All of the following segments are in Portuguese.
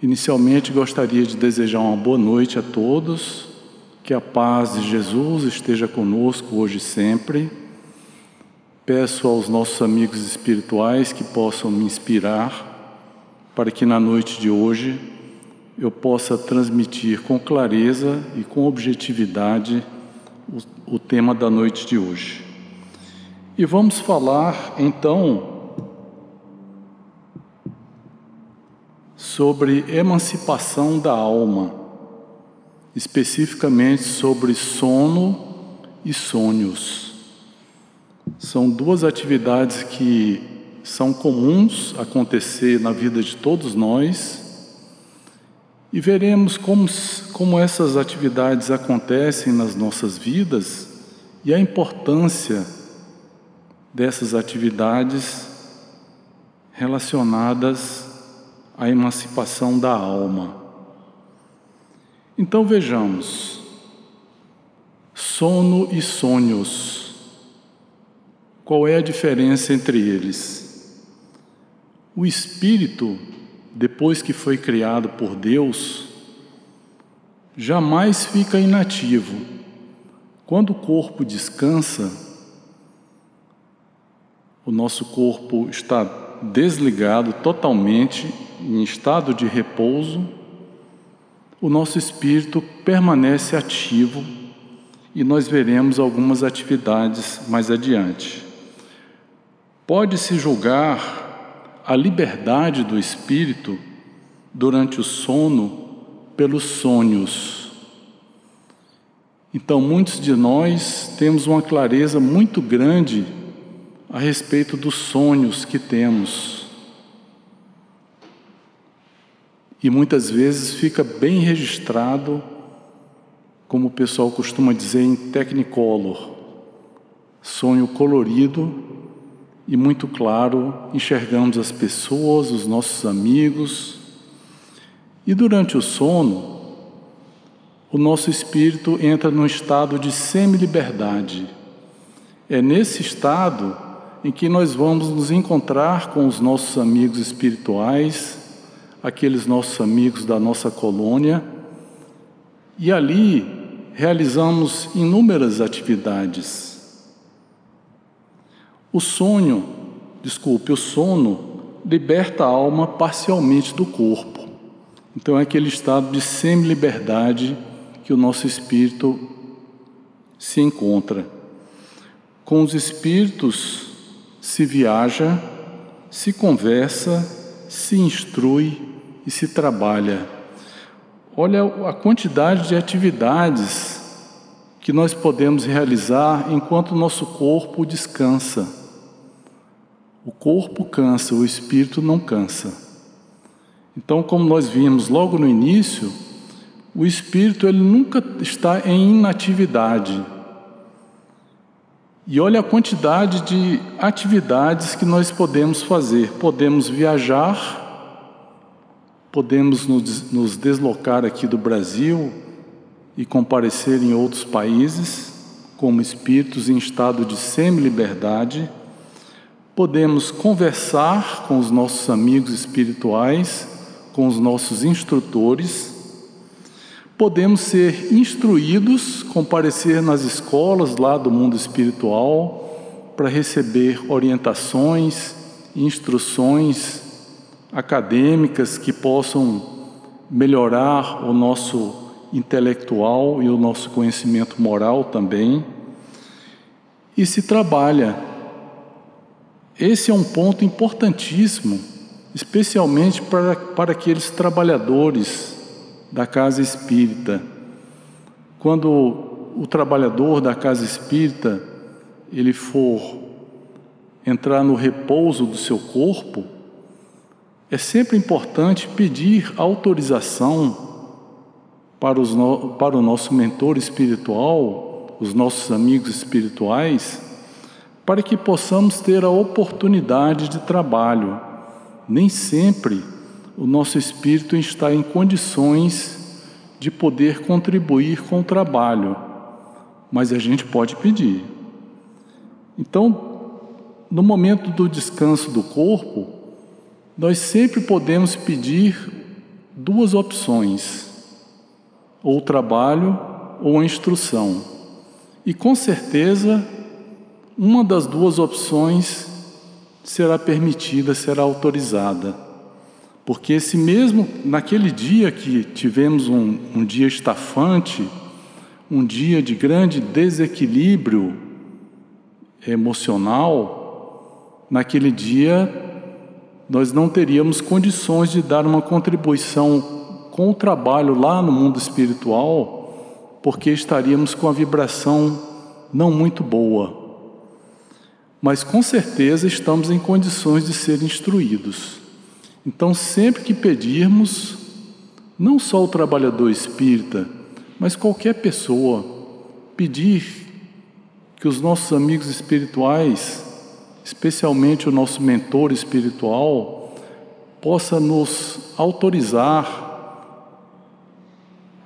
Inicialmente gostaria de desejar uma boa noite a todos, que a paz de Jesus esteja conosco hoje e sempre. Peço aos nossos amigos espirituais que possam me inspirar para que na noite de hoje eu possa transmitir com clareza e com objetividade o, o tema da noite de hoje. E vamos falar então sobre emancipação da alma, especificamente sobre sono e sonhos. São duas atividades que são comuns acontecer na vida de todos nós e veremos como, como essas atividades acontecem nas nossas vidas e a importância dessas atividades relacionadas à emancipação da alma. Então vejamos, sono e sonhos. Qual é a diferença entre eles? O espírito, depois que foi criado por Deus, jamais fica inativo. Quando o corpo descansa, o nosso corpo está desligado totalmente, em estado de repouso, o nosso espírito permanece ativo e nós veremos algumas atividades mais adiante. Pode-se julgar a liberdade do espírito durante o sono pelos sonhos. Então, muitos de nós temos uma clareza muito grande a respeito dos sonhos que temos. E muitas vezes fica bem registrado, como o pessoal costuma dizer, em Technicolor sonho colorido e muito claro, enxergamos as pessoas, os nossos amigos. E durante o sono, o nosso espírito entra num estado de semi-liberdade. É nesse estado em que nós vamos nos encontrar com os nossos amigos espirituais, aqueles nossos amigos da nossa colônia, e ali realizamos inúmeras atividades. O sonho, desculpe, o sono liberta a alma parcialmente do corpo. Então é aquele estado de semi-liberdade que o nosso espírito se encontra. Com os espíritos se viaja, se conversa, se instrui e se trabalha. Olha a quantidade de atividades que nós podemos realizar enquanto o nosso corpo descansa. O corpo cansa, o espírito não cansa. Então, como nós vimos logo no início, o espírito ele nunca está em inatividade. E olha a quantidade de atividades que nós podemos fazer. Podemos viajar, podemos nos deslocar aqui do Brasil e comparecer em outros países, como espíritos em estado de semi-liberdade. Podemos conversar com os nossos amigos espirituais, com os nossos instrutores Podemos ser instruídos, comparecer nas escolas lá do mundo espiritual para receber orientações, instruções acadêmicas que possam melhorar o nosso intelectual e o nosso conhecimento moral também. E se trabalha. Esse é um ponto importantíssimo, especialmente para, para aqueles trabalhadores da casa espírita. Quando o trabalhador da casa espírita ele for entrar no repouso do seu corpo, é sempre importante pedir autorização para, os no, para o nosso mentor espiritual, os nossos amigos espirituais, para que possamos ter a oportunidade de trabalho. Nem sempre o nosso espírito está em condições de poder contribuir com o trabalho, mas a gente pode pedir. Então, no momento do descanso do corpo, nós sempre podemos pedir duas opções: ou trabalho ou instrução. E com certeza, uma das duas opções será permitida, será autorizada. Porque esse mesmo, naquele dia que tivemos um, um dia estafante, um dia de grande desequilíbrio emocional, naquele dia nós não teríamos condições de dar uma contribuição com o trabalho lá no mundo espiritual, porque estaríamos com a vibração não muito boa. Mas com certeza estamos em condições de ser instruídos. Então, sempre que pedirmos, não só o trabalhador espírita, mas qualquer pessoa, pedir que os nossos amigos espirituais especialmente o nosso mentor espiritual, possa nos autorizar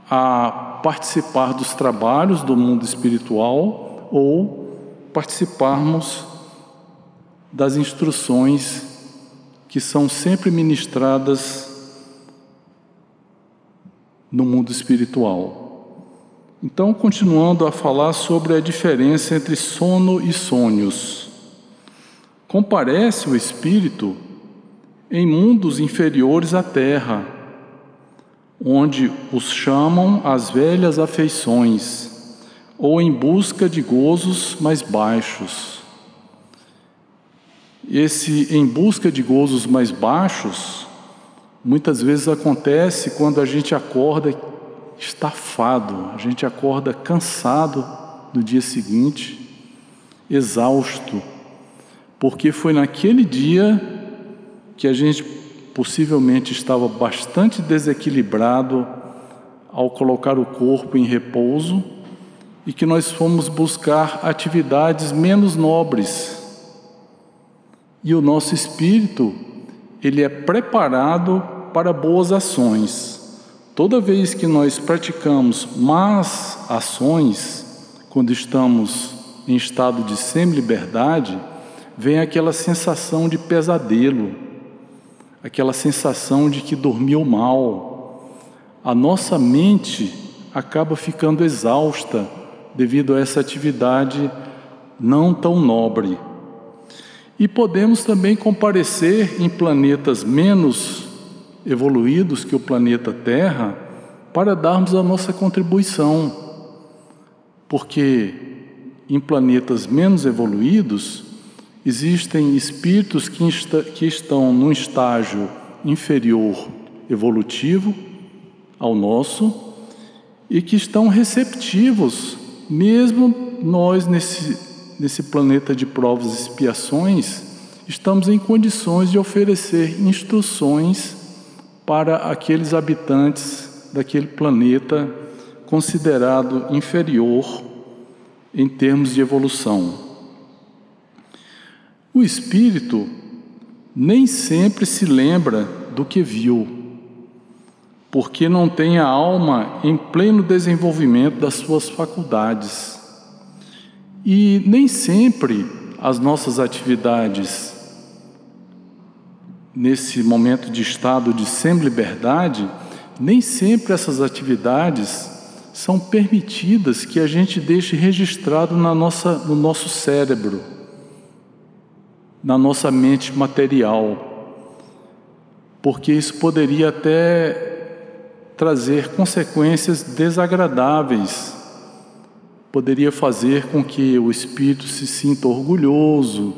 a participar dos trabalhos do mundo espiritual ou participarmos das instruções que são sempre ministradas no mundo espiritual. Então, continuando a falar sobre a diferença entre sono e sonhos. Comparece o espírito em mundos inferiores à terra, onde os chamam as velhas afeições, ou em busca de gozos mais baixos. Esse em busca de gozos mais baixos, muitas vezes acontece quando a gente acorda estafado, a gente acorda cansado no dia seguinte, exausto porque foi naquele dia que a gente possivelmente estava bastante desequilibrado ao colocar o corpo em repouso e que nós fomos buscar atividades menos nobres. E o nosso espírito, ele é preparado para boas ações. Toda vez que nós praticamos más ações, quando estamos em estado de semi-liberdade, vem aquela sensação de pesadelo, aquela sensação de que dormiu mal. A nossa mente acaba ficando exausta devido a essa atividade não tão nobre. E podemos também comparecer em planetas menos evoluídos que o planeta Terra para darmos a nossa contribuição. Porque em planetas menos evoluídos, Existem espíritos que, está, que estão num estágio inferior evolutivo ao nosso e que estão receptivos, mesmo nós nesse, nesse planeta de provas e expiações, estamos em condições de oferecer instruções para aqueles habitantes daquele planeta considerado inferior em termos de evolução. O espírito nem sempre se lembra do que viu, porque não tem a alma em pleno desenvolvimento das suas faculdades. E nem sempre as nossas atividades nesse momento de estado de semi-liberdade, nem sempre essas atividades são permitidas que a gente deixe registrado na nossa, no nosso cérebro na nossa mente material, porque isso poderia até trazer consequências desagradáveis, poderia fazer com que o espírito se sinta orgulhoso,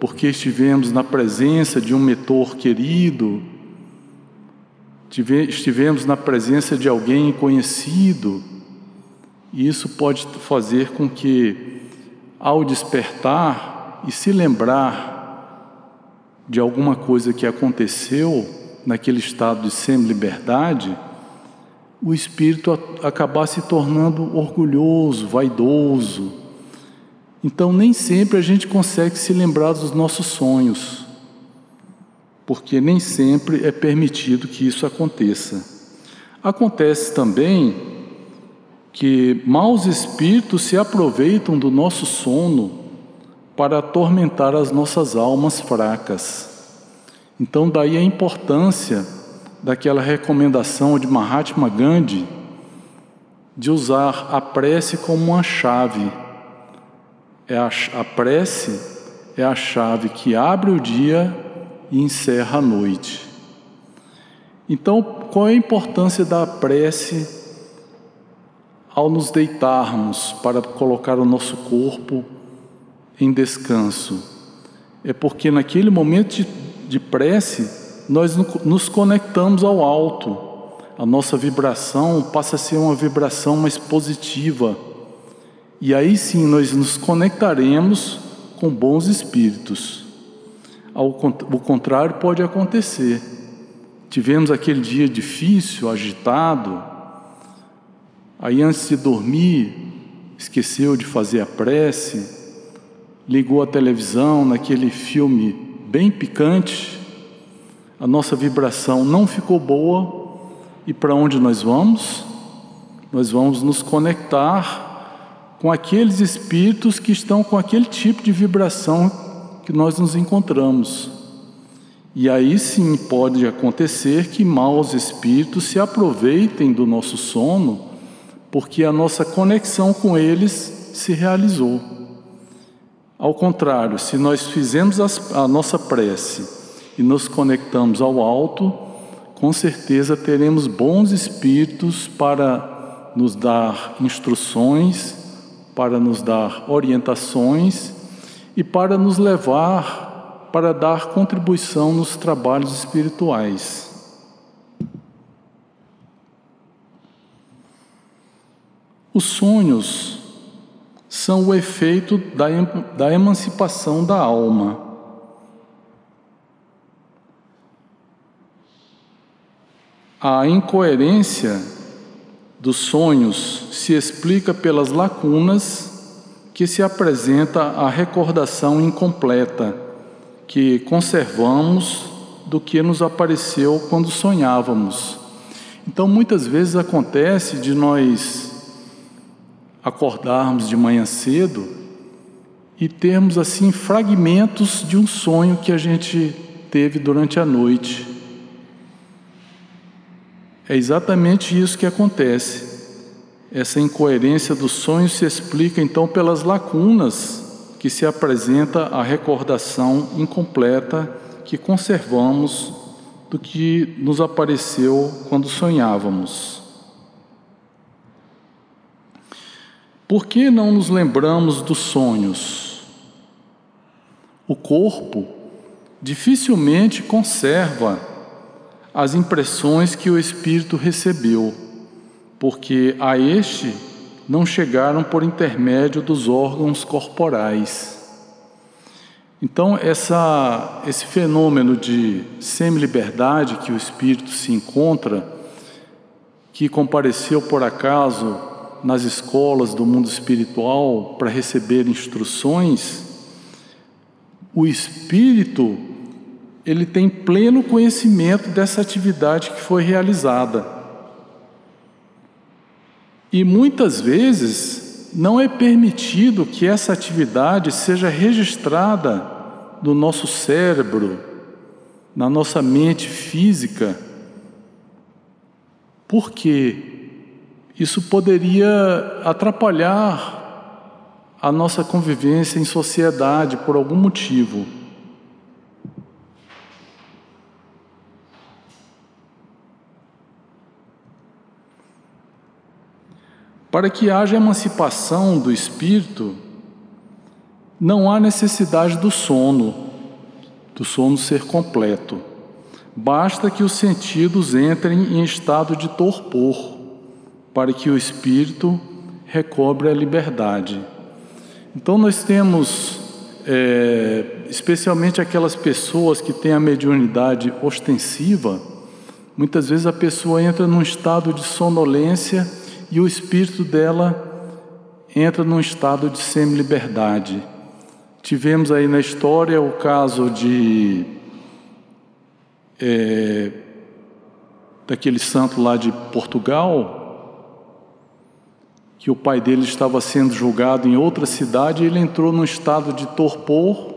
porque estivemos na presença de um mentor querido, estivemos na presença de alguém conhecido, e isso pode fazer com que, ao despertar, e se lembrar de alguma coisa que aconteceu naquele estado de semi-liberdade, o espírito acabar se tornando orgulhoso, vaidoso. Então, nem sempre a gente consegue se lembrar dos nossos sonhos, porque nem sempre é permitido que isso aconteça. Acontece também que maus espíritos se aproveitam do nosso sono para atormentar as nossas almas fracas. Então, daí a importância daquela recomendação de Mahatma Gandhi de usar a prece como uma chave. É a, a prece é a chave que abre o dia e encerra a noite. Então, qual é a importância da prece ao nos deitarmos para colocar o nosso corpo em descanso? É porque naquele momento de, de prece, nós nos conectamos ao alto. A nossa vibração passa a ser uma vibração mais positiva. E aí sim nós nos conectaremos com bons espíritos. O contrário pode acontecer. Tivemos aquele dia difícil, agitado, aí antes de dormir, esqueceu de fazer a prece, ligou a televisão naquele filme bem picante, a nossa vibração não ficou boa, e para onde nós vamos? Nós vamos nos conectar com aqueles espíritos que estão com aquele tipo de vibração que nós nos encontramos. E aí sim pode acontecer que maus espíritos se aproveitem do nosso sono, porque a nossa conexão com eles se realizou. Ao contrário, se nós fizemos a nossa prece e nos conectamos ao alto, com certeza teremos bons espíritos para nos dar instruções, para nos dar orientações e para nos levar para dar contribuição nos trabalhos espirituais. Os sonhos são o efeito da, da emancipação da alma. A incoerência dos sonhos se explica pelas lacunas que se apresenta a recordação incompleta que conservamos do que nos apareceu quando sonhávamos. Então, muitas vezes acontece de nós acordarmos de manhã cedo e termos assim fragmentos de um sonho que a gente teve durante a noite. É exatamente isso que acontece. Essa incoerência do sonho se explica então pelas lacunas que se apresenta a recordação incompleta que conservamos do que nos apareceu quando sonhávamos. Por que não nos lembramos dos sonhos? O corpo dificilmente conserva as impressões que o espírito recebeu porque a este não chegaram por intermédio dos órgãos corporais. Então, essa, esse fenômeno de semi-liberdade que o espírito se encontra, que compareceu por acaso nas escolas do mundo espiritual para receber instruções, o espírito ele tem pleno conhecimento dessa atividade que foi realizada. E muitas vezes não é permitido que essa atividade seja registrada no nosso cérebro, na nossa mente física, porque isso poderia atrapalhar a nossa convivência em sociedade por algum motivo. Para que haja emancipação do espírito, não há necessidade do sono, do sono ser completo. Basta que os sentidos entrem em estado de torpor, para que o espírito recobre a liberdade. Então, nós temos, é, especialmente aquelas pessoas que têm a mediunidade ostensiva, muitas vezes a pessoa entra num estado de sonolência e o espírito dela entra num estado de semi-liberdade. Tivemos aí na história o caso de é, daquele santo lá de Portugal, que o pai dele estava sendo julgado em outra cidade, ele entrou num estado de torpor,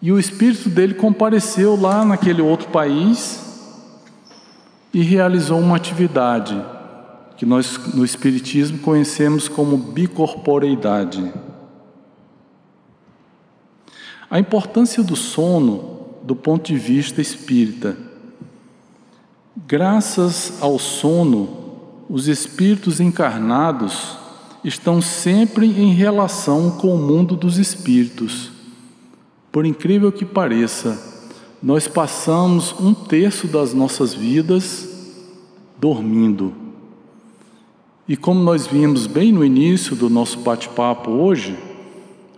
e o espírito dele compareceu lá naquele outro país, e realizou uma atividade que nós no Espiritismo conhecemos como bicorporeidade. A importância do sono do ponto de vista espírita. Graças ao sono, os espíritos encarnados estão sempre em relação com o mundo dos espíritos. Por incrível que pareça, nós passamos um terço das nossas vidas dormindo. E como nós vimos bem no início do nosso bate-papo hoje,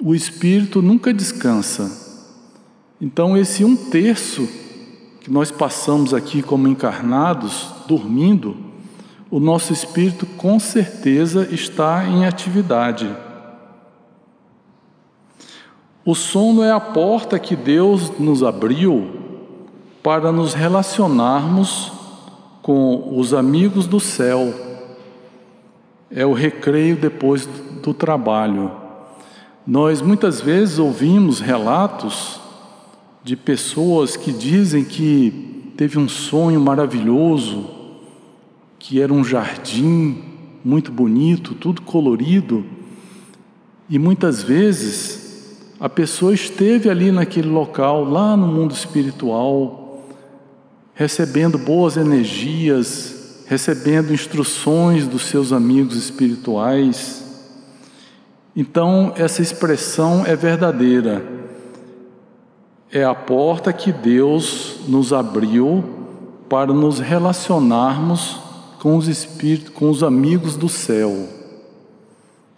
o espírito nunca descansa. Então, esse um terço que nós passamos aqui como encarnados, dormindo, o nosso espírito com certeza está em atividade. O sono é a porta que Deus nos abriu para nos relacionarmos com os amigos do céu. É o recreio depois do trabalho. Nós muitas vezes ouvimos relatos de pessoas que dizem que teve um sonho maravilhoso, que era um jardim muito bonito, tudo colorido, e muitas vezes a pessoa esteve ali naquele local, lá no mundo espiritual, recebendo boas energias, recebendo instruções dos seus amigos espirituais. Então, essa expressão é verdadeira. É a porta que Deus nos abriu para nos relacionarmos com os espíritos, com os amigos do céu.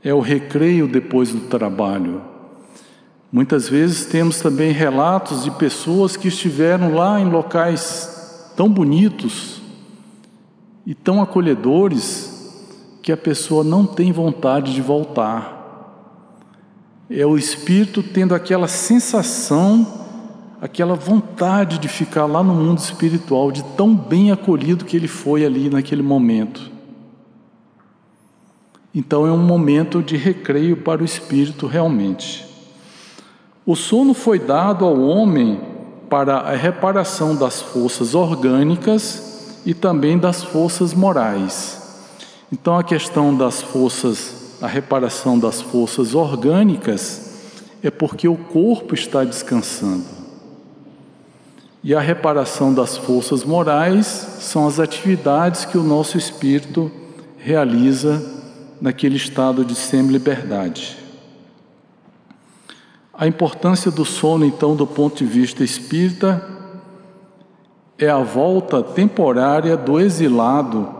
É o recreio depois do trabalho. Muitas vezes temos também relatos de pessoas que estiveram lá em locais tão bonitos e tão acolhedores que a pessoa não tem vontade de voltar. É o espírito tendo aquela sensação, aquela vontade de ficar lá no mundo espiritual, de tão bem acolhido que ele foi ali naquele momento. Então é um momento de recreio para o espírito realmente. O sono foi dado ao homem para a reparação das forças orgânicas e também das forças morais. Então, a questão das forças, a reparação das forças orgânicas, é porque o corpo está descansando. E a reparação das forças morais são as atividades que o nosso espírito realiza naquele estado de semi-liberdade. A importância do sono, então, do ponto de vista espírita, é a volta temporária do exilado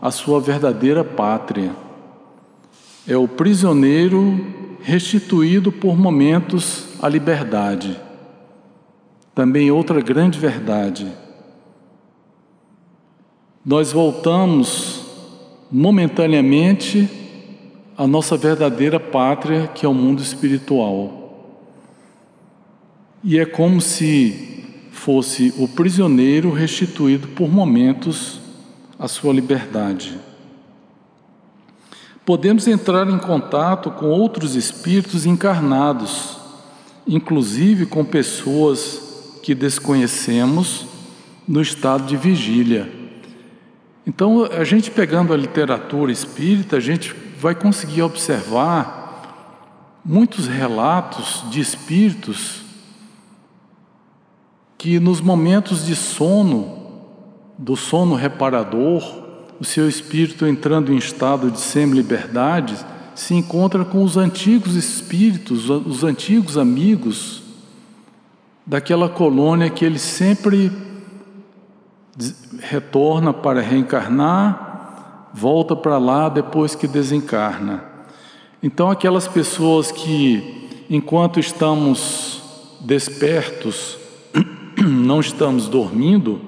à sua verdadeira pátria. É o prisioneiro restituído por momentos à liberdade. Também outra grande verdade. Nós voltamos momentaneamente à nossa verdadeira pátria, que é o mundo espiritual. E é como se fosse o prisioneiro restituído por momentos à sua liberdade. Podemos entrar em contato com outros espíritos encarnados, inclusive com pessoas que desconhecemos no estado de vigília. Então, a gente pegando a literatura espírita, a gente vai conseguir observar muitos relatos de espíritos que nos momentos de sono, do sono reparador, o seu espírito entrando em estado de semi-liberdade, se encontra com os antigos espíritos, os antigos amigos daquela colônia que ele sempre retorna para reencarnar, volta para lá depois que desencarna. Então, aquelas pessoas que, enquanto estamos despertos, não estamos dormindo,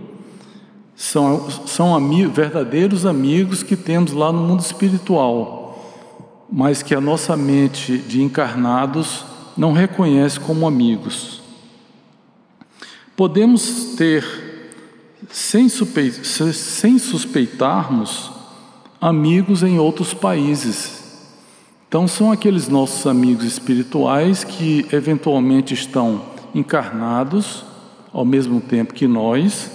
são, são amigos, verdadeiros amigos que temos lá no mundo espiritual, mas que a nossa mente de encarnados não reconhece como amigos. Podemos ter, sem, sem suspeitarmos, amigos em outros países. Então, são aqueles nossos amigos espirituais que eventualmente estão encarnados ao mesmo tempo que nós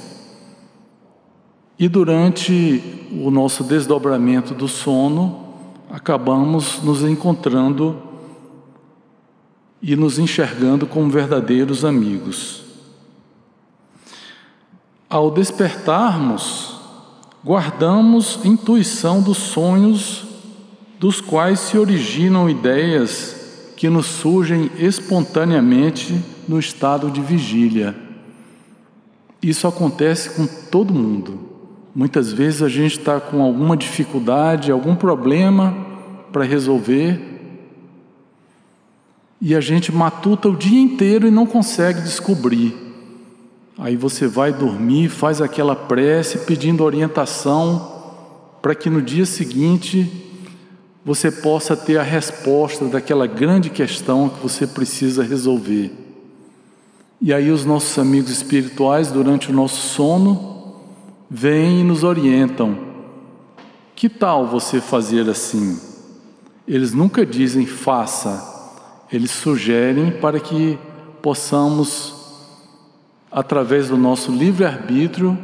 E durante o nosso desdobramento do sono, acabamos nos encontrando e nos enxergando como verdadeiros amigos. Ao despertarmos, guardamos intuição dos sonhos dos quais se originam ideias que nos surgem espontaneamente no estado de vigília. Isso acontece com todo mundo. Muitas vezes a gente está com alguma dificuldade, algum problema para resolver e a gente matuta o dia inteiro e não consegue descobrir. Aí você vai dormir, faz aquela prece pedindo orientação para que no dia seguinte você possa ter a resposta daquela grande questão que você precisa resolver. E aí os nossos amigos espirituais, durante o nosso sono, vêm e nos orientam. Que tal você fazer assim? Eles nunca dizem faça, eles sugerem para que possamos, através do nosso livre-arbítrio,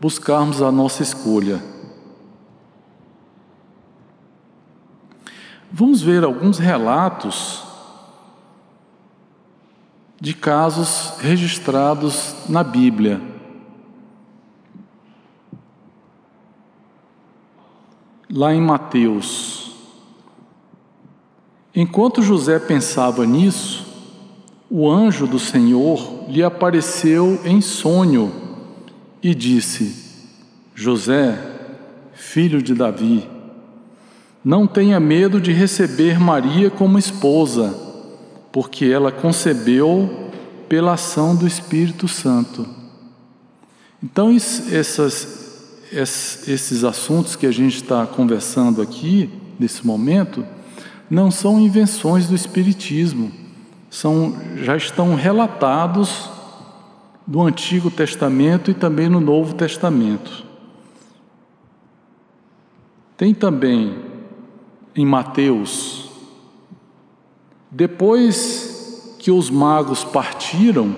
buscarmos a nossa escolha. Vamos ver alguns relatos de casos registrados na Bíblia. Lá em Mateus. Enquanto José pensava nisso, o anjo do Senhor lhe apareceu em sonho e disse: José, filho de Davi, não tenha medo de receber Maria como esposa, porque ela concebeu pela ação do Espírito Santo. Então, essas, esses assuntos que a gente está conversando aqui, nesse momento, não são invenções do Espiritismo, são, já estão relatados no Antigo Testamento e também no Novo Testamento. Tem também em Mateus. Depois que os magos partiram,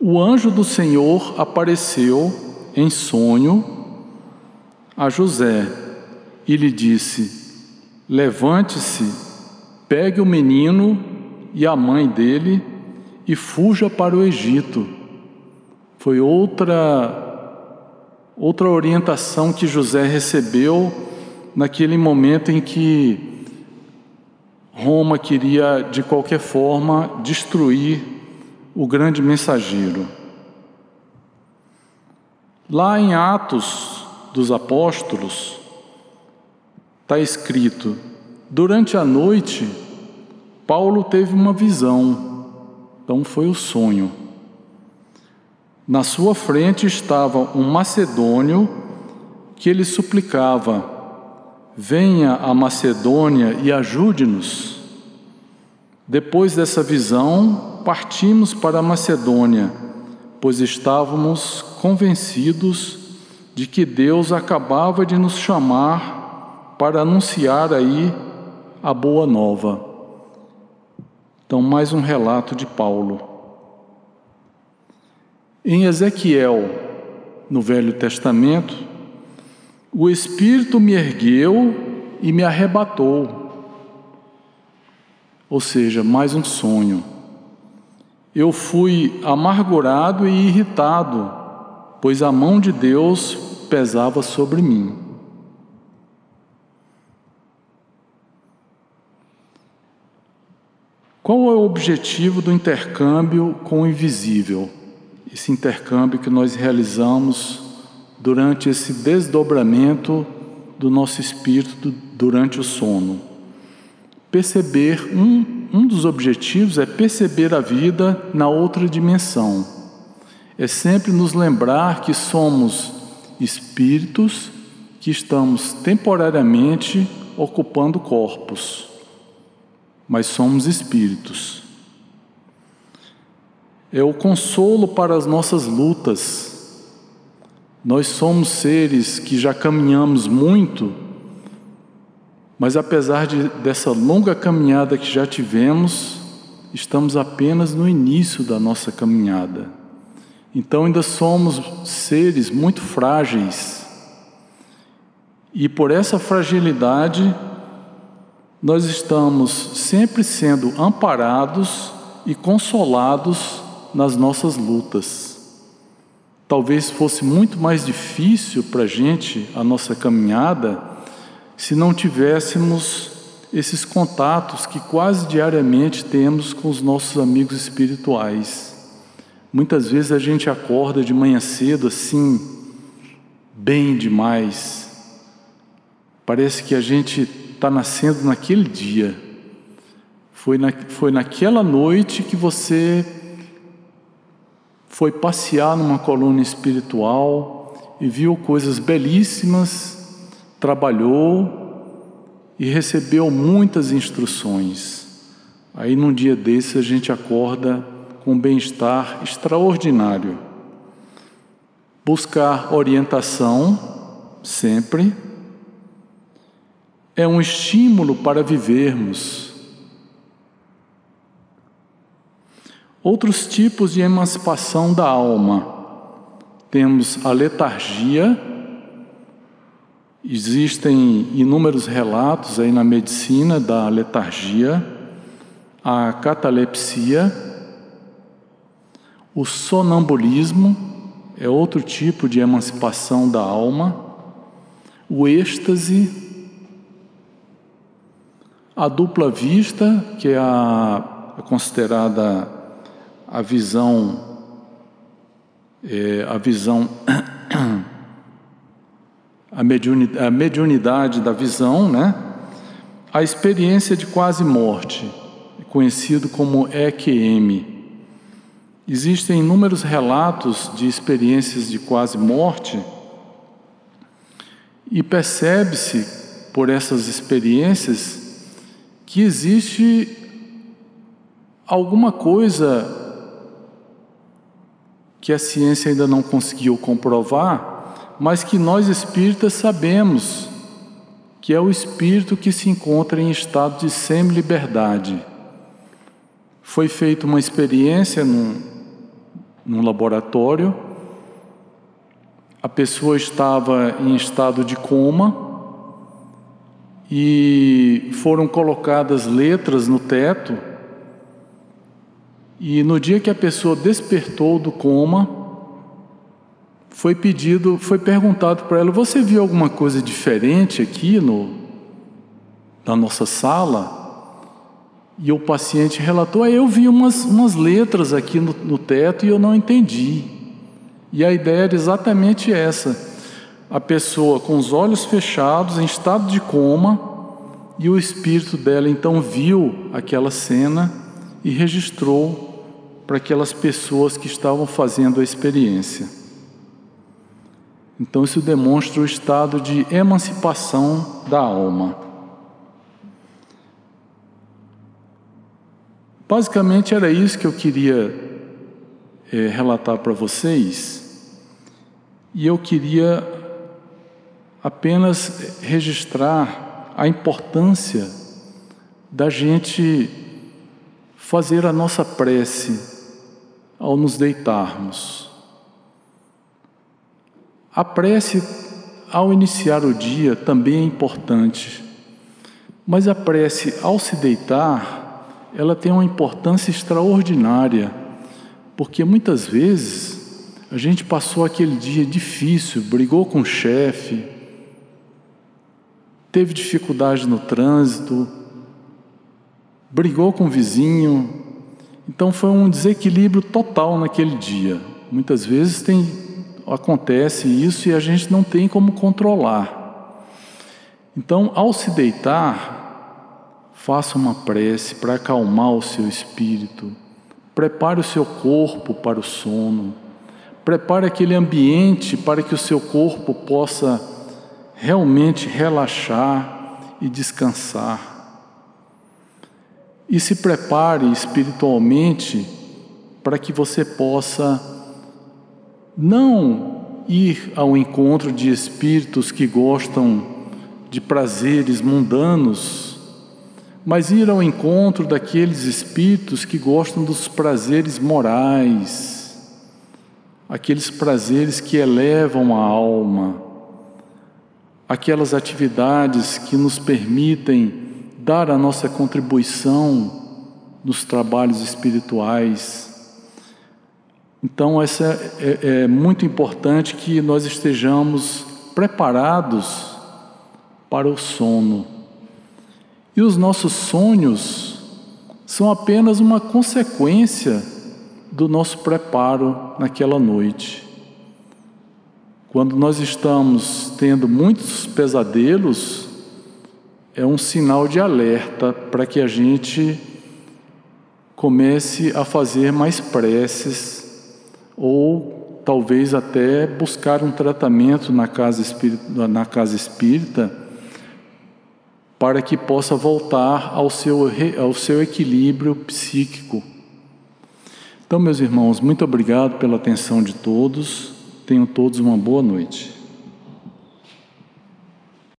o anjo do Senhor apareceu em sonho a José e lhe disse: Levante-se, pegue o menino e a mãe dele e fuja para o Egito. Foi outra outra orientação que José recebeu naquele momento em que Roma queria, de qualquer forma, destruir o grande mensageiro. Lá em Atos dos Apóstolos, está escrito: durante a noite, Paulo teve uma visão, então foi o sonho. Na sua frente estava um macedônio que ele suplicava: Venha a Macedônia e ajude-nos. Depois dessa visão, partimos para a Macedônia, pois estávamos convencidos de que Deus acabava de nos chamar para anunciar aí a boa nova. Então, mais um relato de Paulo. Em Ezequiel, no Velho Testamento, o Espírito me ergueu e me arrebatou. Ou seja, mais um sonho. Eu fui amargurado e irritado, pois a mão de Deus pesava sobre mim. Qual é o objetivo do intercâmbio com o invisível? Esse intercâmbio que nós realizamos durante esse desdobramento do nosso espírito durante o sono. Perceber, um, um dos objetivos é perceber a vida na outra dimensão. É sempre nos lembrar que somos espíritos que estamos temporariamente ocupando corpos, mas somos espíritos. É o consolo para as nossas lutas nós somos seres que já caminhamos muito, mas apesar de, dessa longa caminhada que já tivemos, estamos apenas no início da nossa caminhada. Então ainda somos seres muito frágeis. E por essa fragilidade, nós estamos sempre sendo amparados e consolados nas nossas lutas. Talvez fosse muito mais difícil para a gente a nossa caminhada se não tivéssemos esses contatos que quase diariamente temos com os nossos amigos espirituais. Muitas vezes a gente acorda de manhã cedo assim, bem demais. Parece que a gente está nascendo naquele dia. Foi, na, foi naquela noite que você foi passear numa coluna espiritual e viu coisas belíssimas, trabalhou e recebeu muitas instruções. Aí num dia desse a gente acorda com um bem-estar extraordinário. Buscar orientação sempre é um estímulo para vivermos. Outros tipos de emancipação da alma. Temos a letargia, existem inúmeros relatos aí na medicina da letargia, a catalepsia, o sonambulismo é outro tipo de emancipação da alma, o êxtase, a dupla vista, que é a, a considerada a visão, é, a visão, a mediunidade, a mediunidade da visão, né? A experiência de quase morte, conhecido como EQM. Existem inúmeros relatos de experiências de quase morte e percebe-se por essas experiências que existe alguma coisa que a ciência ainda não conseguiu comprovar, mas que nós espíritas sabemos que é o espírito que se encontra em estado de semi-liberdade. Foi feita uma experiência num, num laboratório, a pessoa estava em estado de coma, e foram colocadas letras no teto. E no dia que a pessoa despertou do coma, foi pedido, foi perguntado para ela: "Você viu alguma coisa diferente aqui no na nossa sala?" E o paciente relatou: "Eu vi umas, umas letras aqui no, no teto e eu não entendi." E a ideia era exatamente essa a pessoa com os olhos fechados, em estado de coma, e o espírito dela então viu aquela cena e registrou para aquelas pessoas que estavam fazendo a experiência. Então, isso demonstra o estado de emancipação da alma. Basicamente, era isso que eu queria é, relatar para vocês, e eu queria apenas registrar a importância da gente fazer a nossa prece ao nos deitarmos. A prece ao iniciar o dia também é importante, mas a prece ao se deitar, ela tem uma importância extraordinária, porque muitas vezes a gente passou aquele dia difícil, brigou com o chefe, teve dificuldade no trânsito, brigou com o vizinho. Então foi um desequilíbrio total naquele dia. Muitas vezes tem, acontece isso e a gente não tem como controlar. Então, ao se deitar, faça uma prece para acalmar o seu espírito. Prepare o seu corpo para o sono. Prepare aquele ambiente para que o seu corpo possa realmente relaxar e descansar. E se prepare espiritualmente para que você possa não ir ao encontro de espíritos que gostam de prazeres mundanos, mas ir ao encontro daqueles espíritos que gostam dos prazeres morais, aqueles prazeres que elevam a alma, aquelas atividades que nos permitem dar a nossa contribuição nos trabalhos espirituais. Então, essa é, é muito importante que nós estejamos preparados para o sono. E os nossos sonhos são apenas uma consequência do nosso preparo naquela noite. Quando nós estamos tendo muitos pesadelos, é um sinal de alerta para que a gente comece a fazer mais preces ou talvez até buscar um tratamento na casa espírita, na casa espírita para que possa voltar ao seu, ao seu equilíbrio psíquico. Então, meus irmãos, muito obrigado pela atenção de todos. Tenham todos uma boa noite.